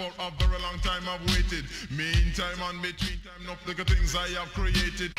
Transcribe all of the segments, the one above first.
for a very long time I've waited. Meantime and between time, no the good things I have created.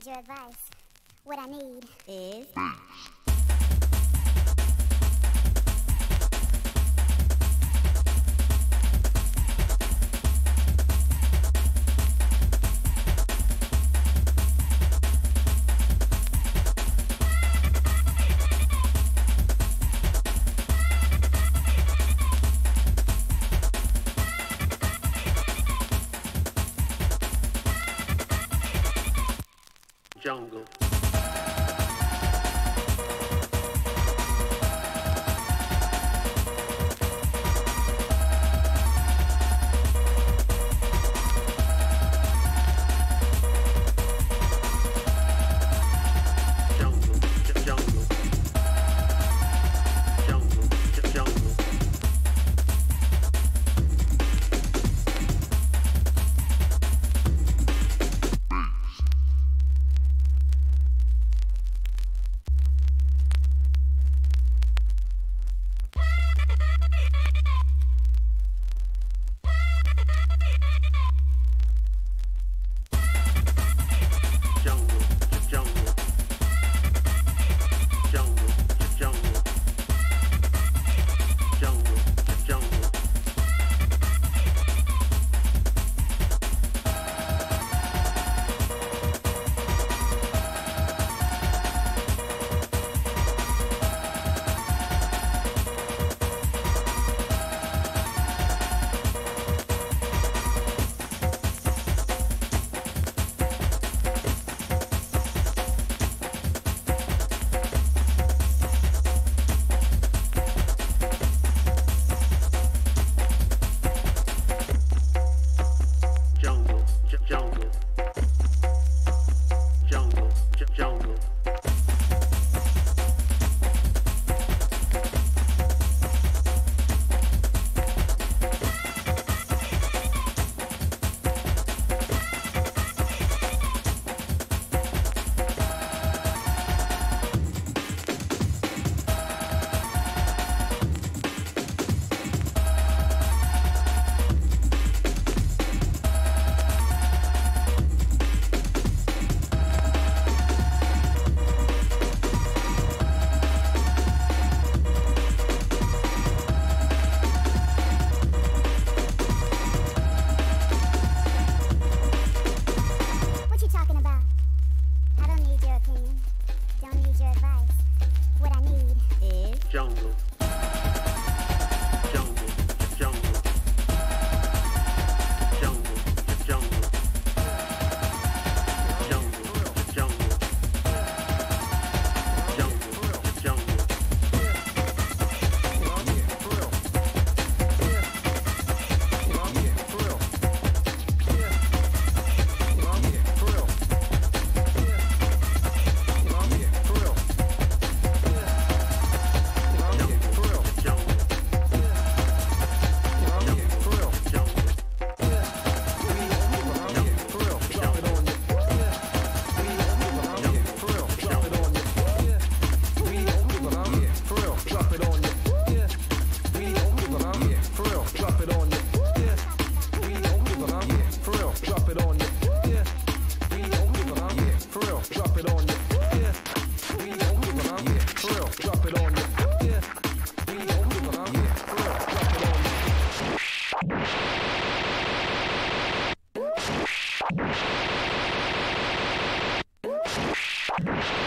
Need your advice. What I need is. Hmm. you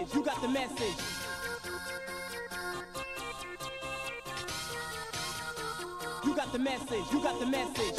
message. You got the message. You got the message. You got the message.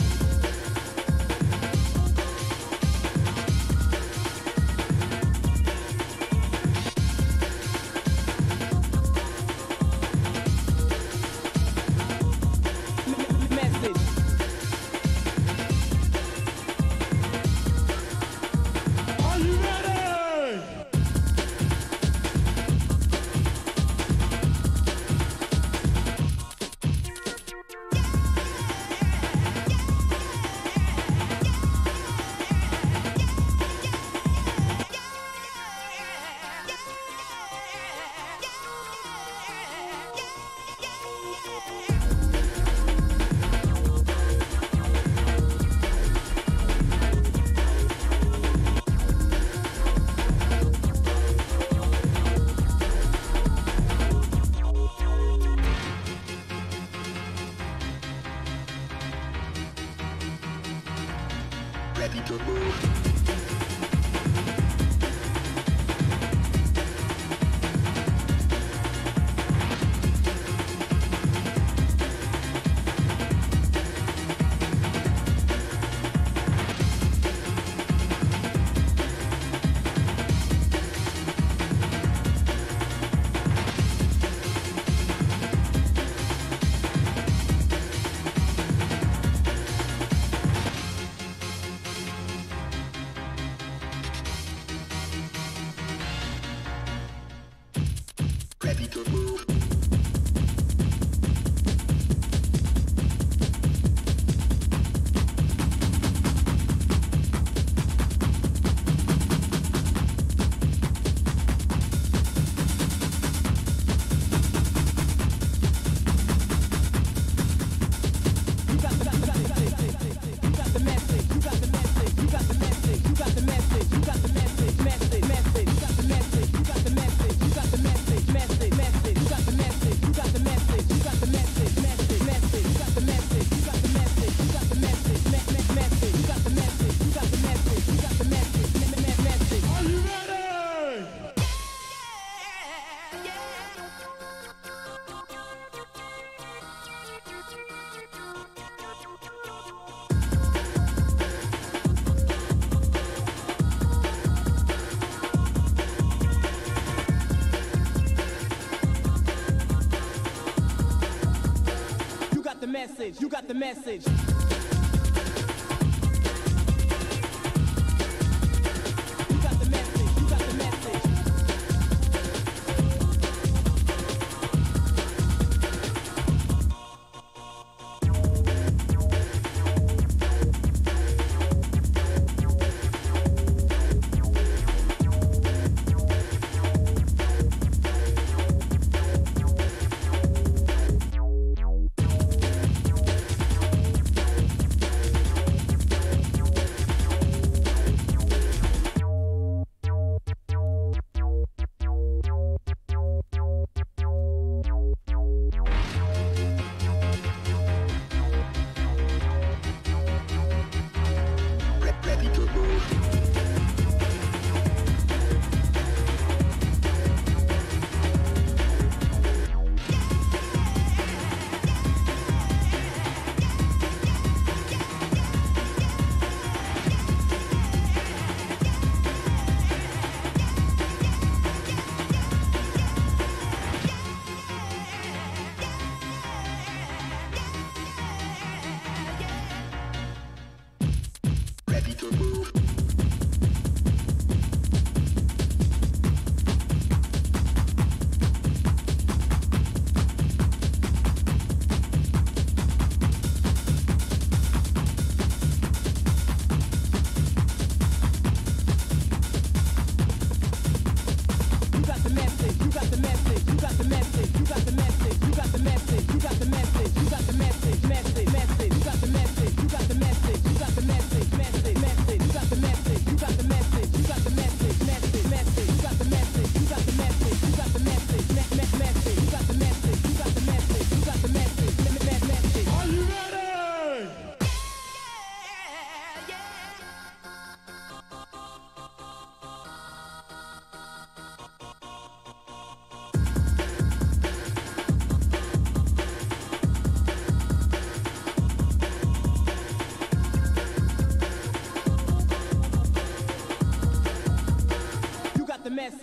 message. You got the message.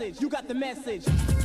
message. You got the message.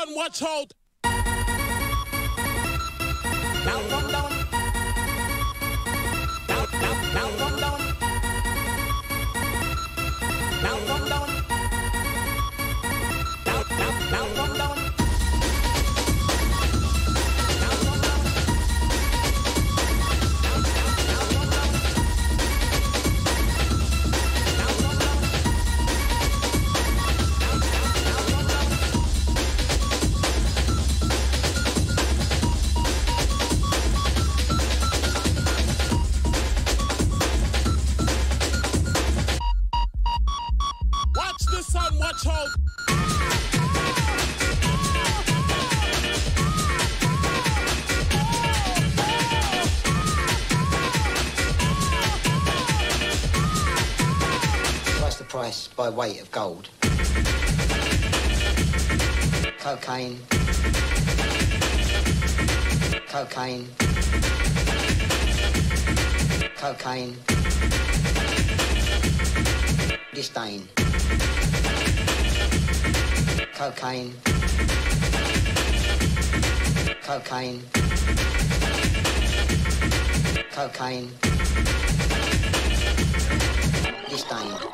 on what's hold cocaine. Cocaine. Disdain. Cocaine. Cocaine. Cocaine. Disdain.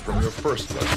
From your first lesson.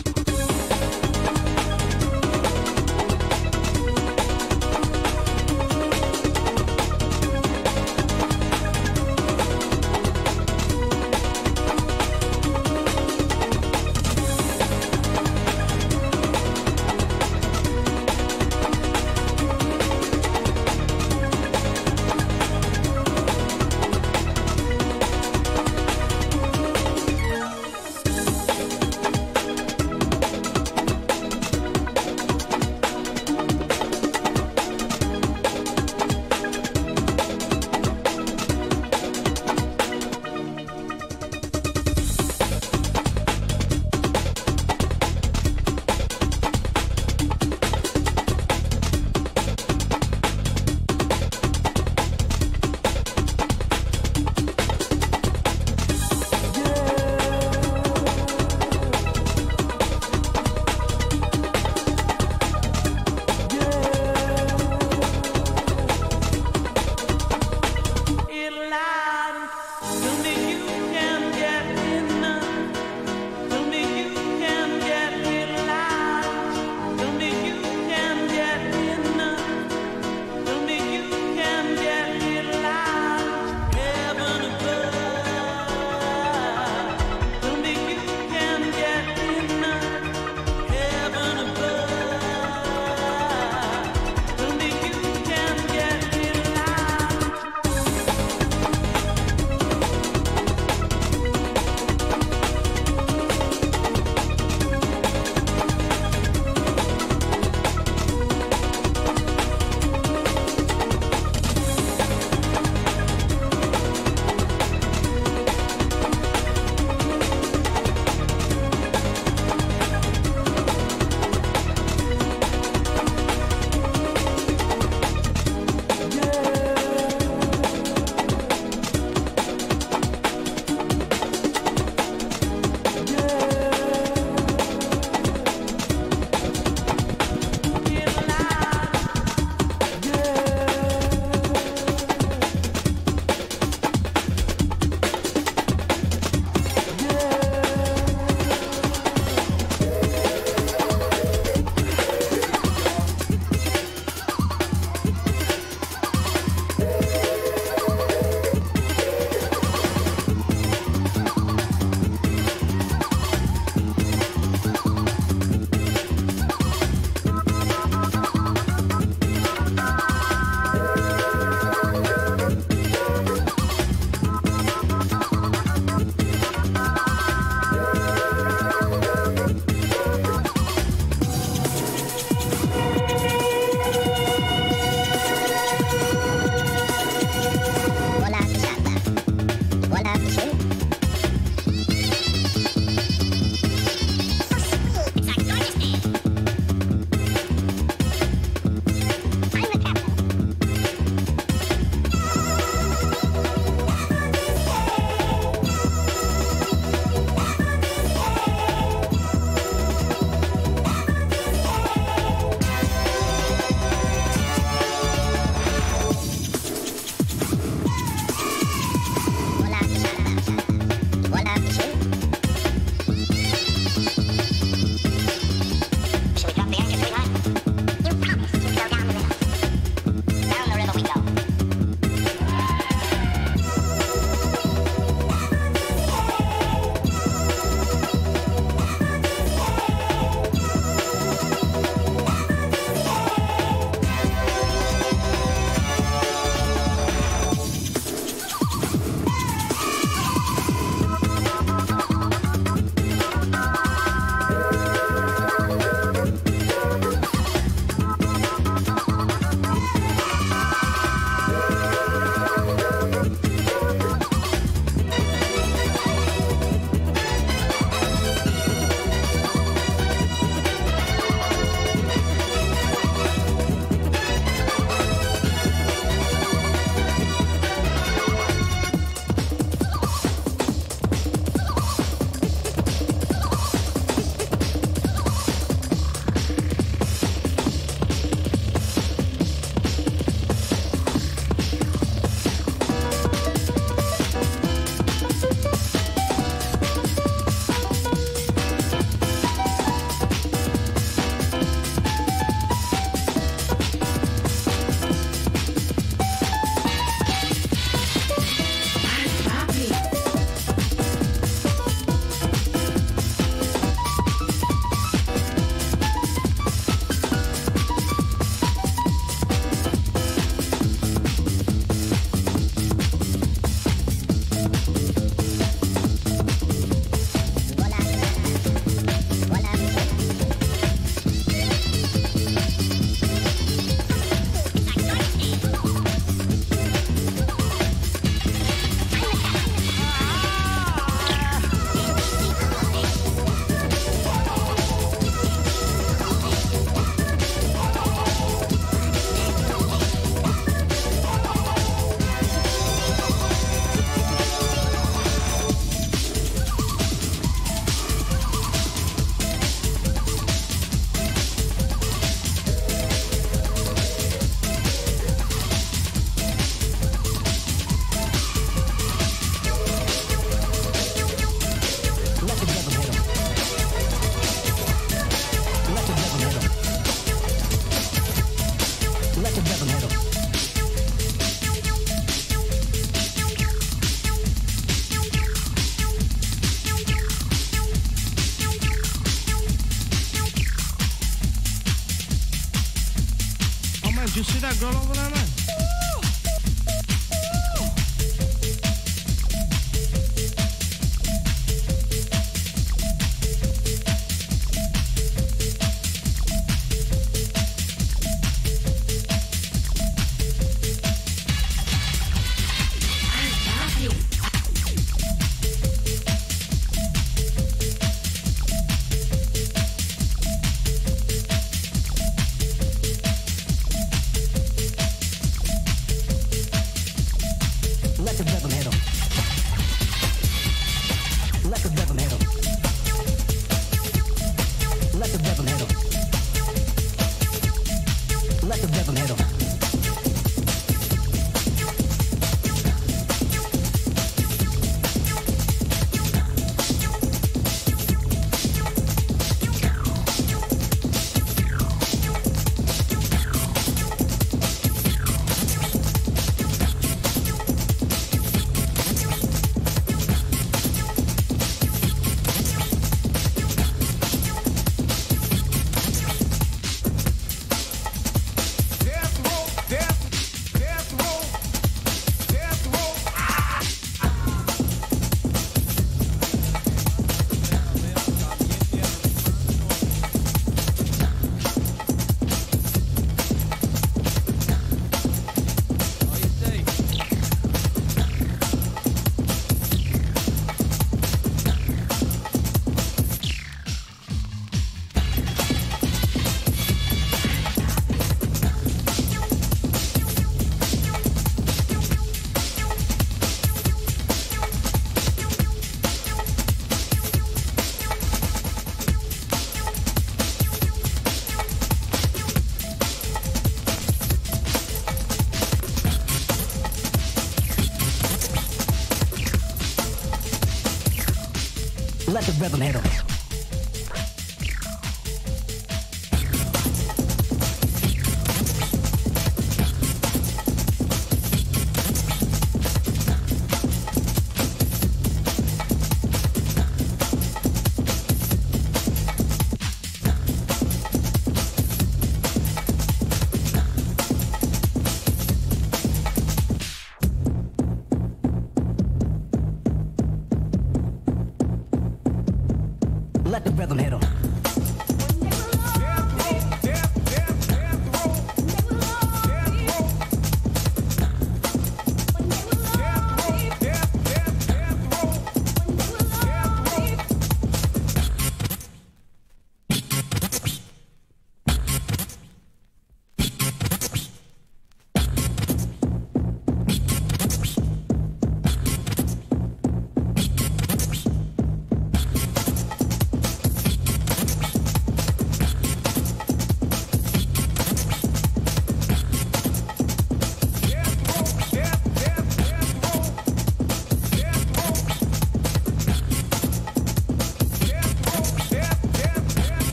The rhythm.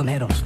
cardoneros.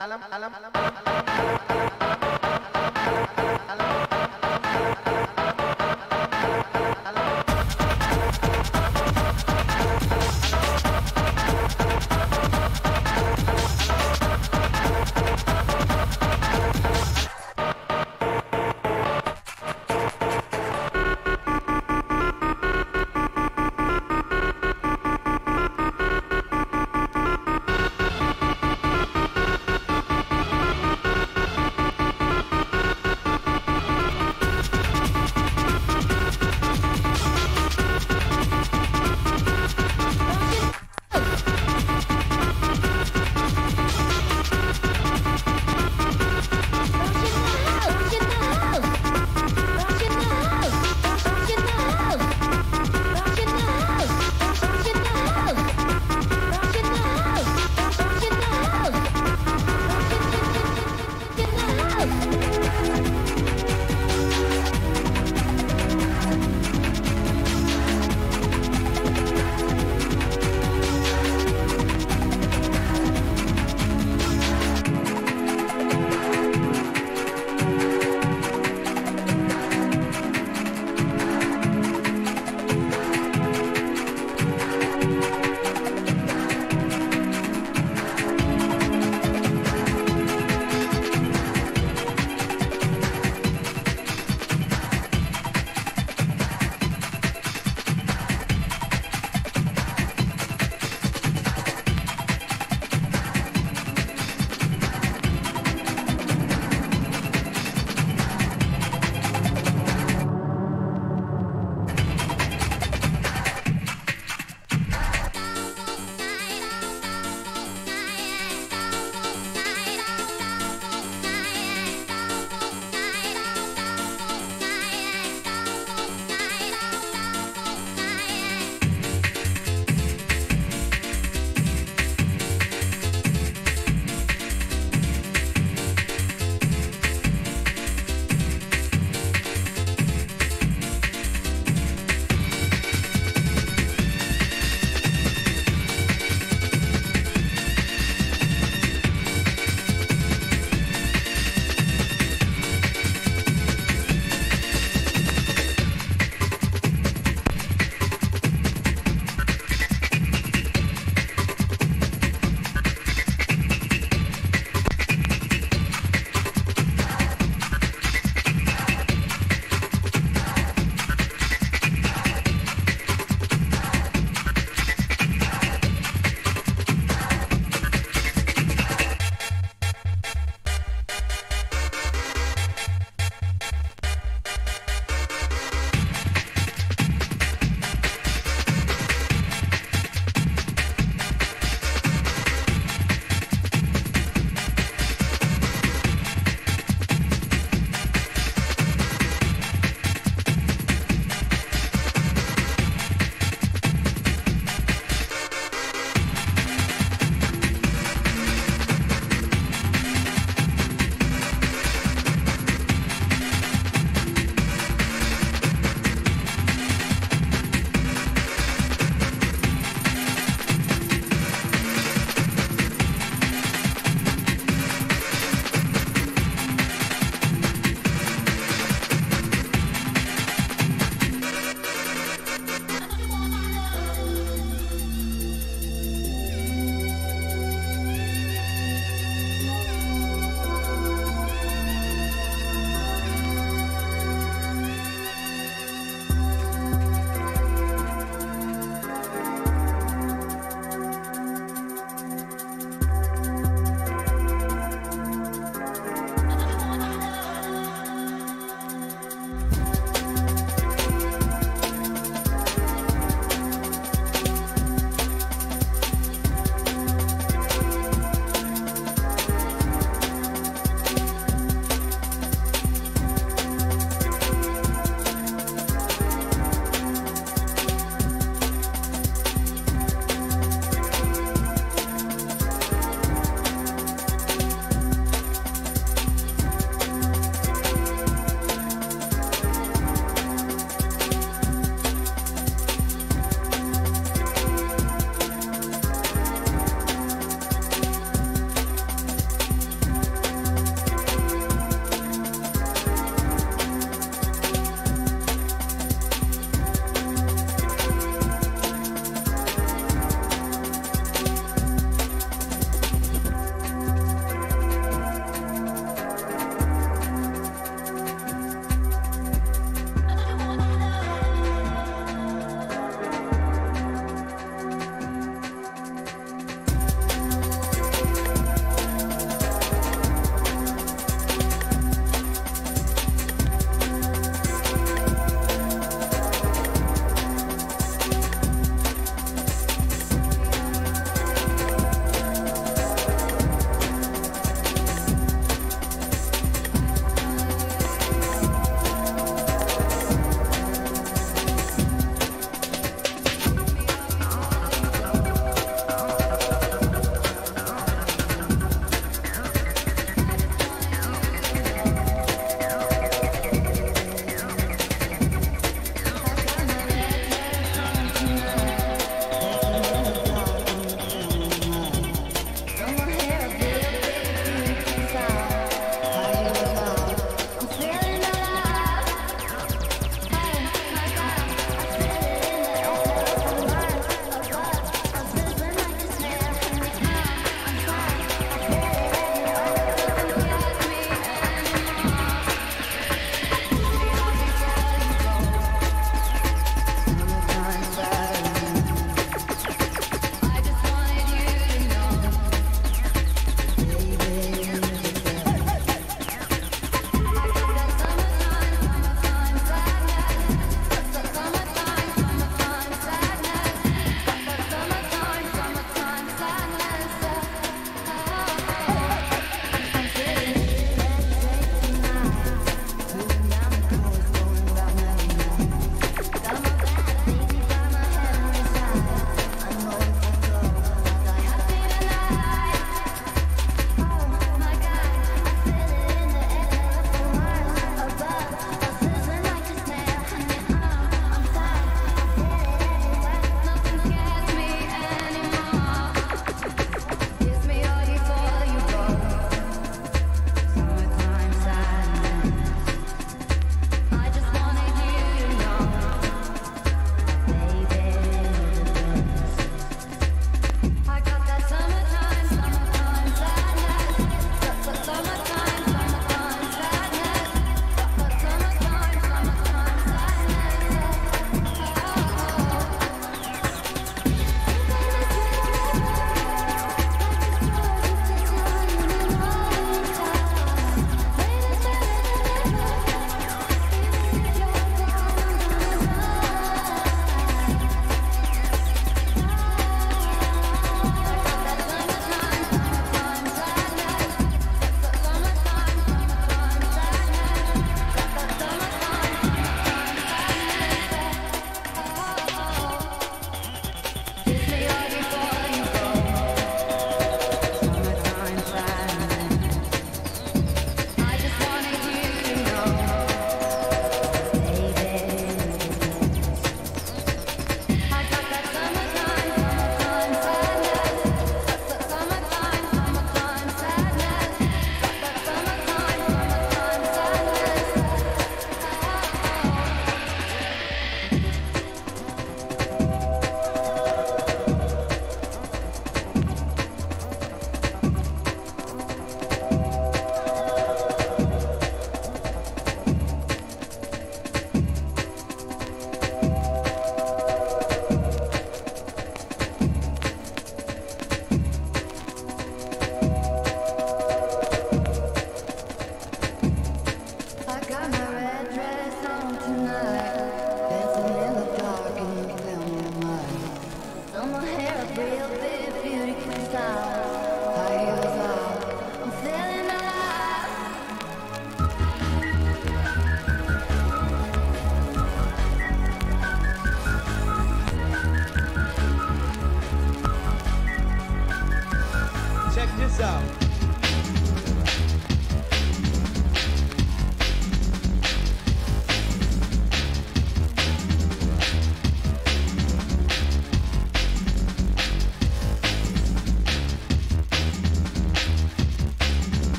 alam alam alam.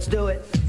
Let's do it.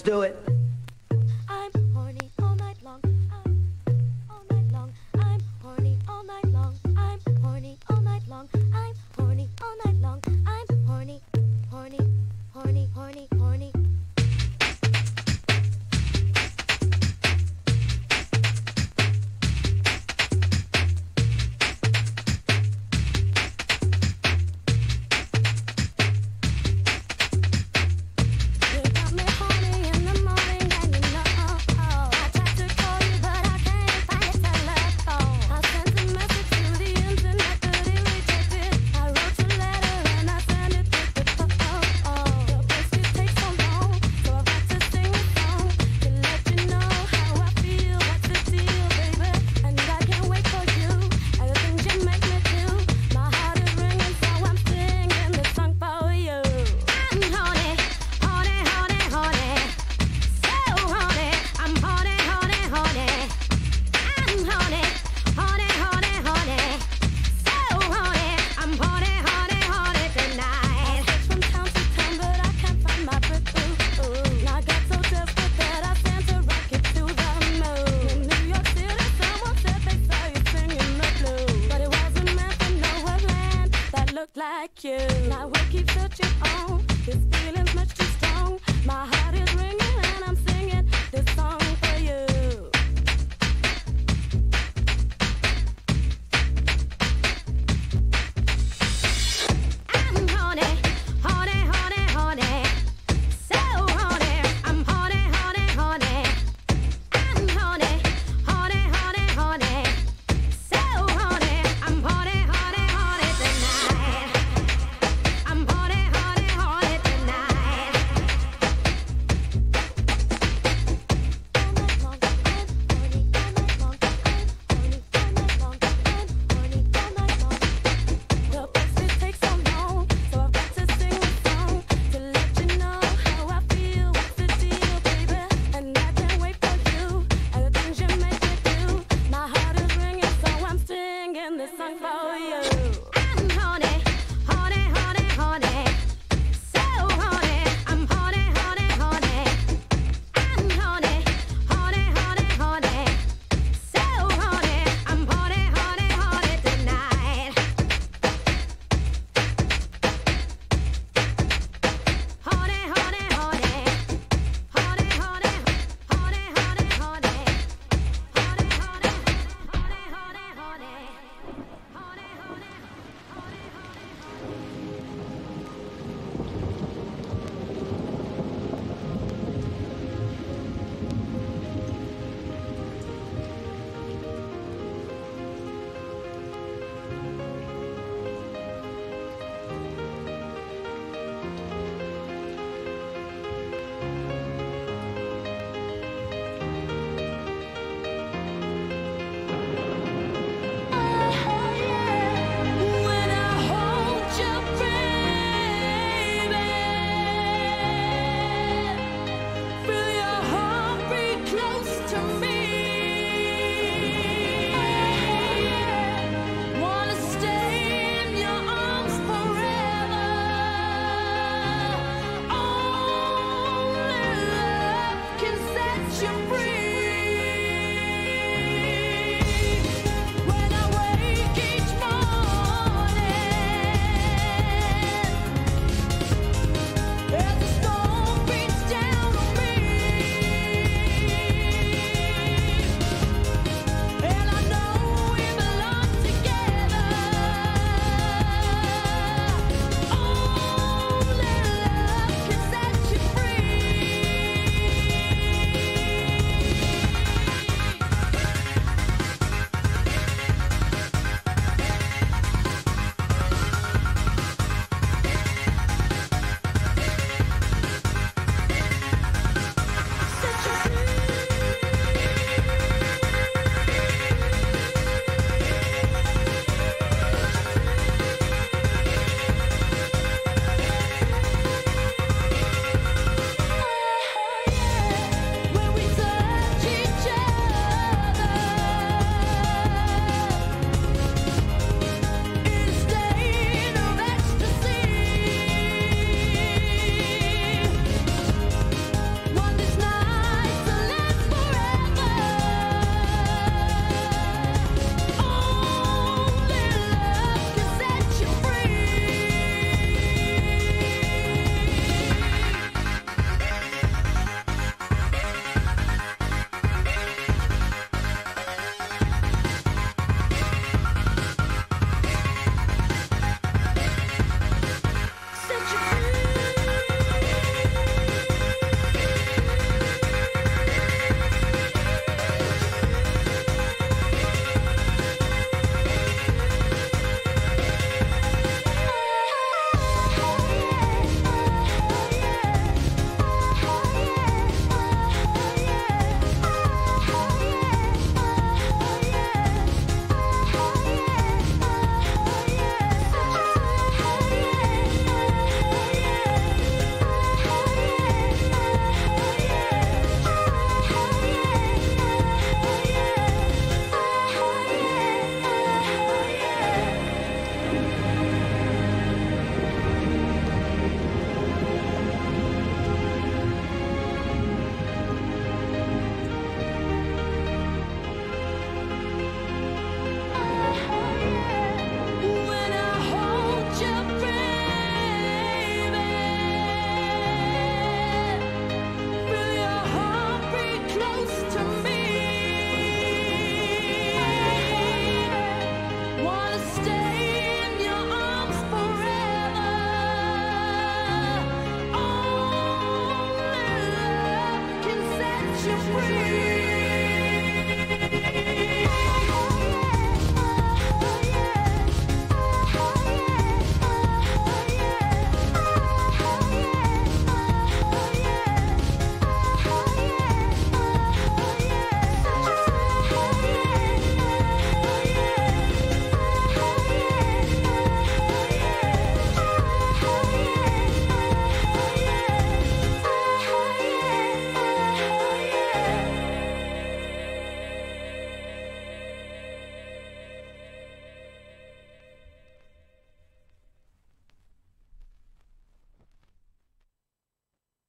Let's do it.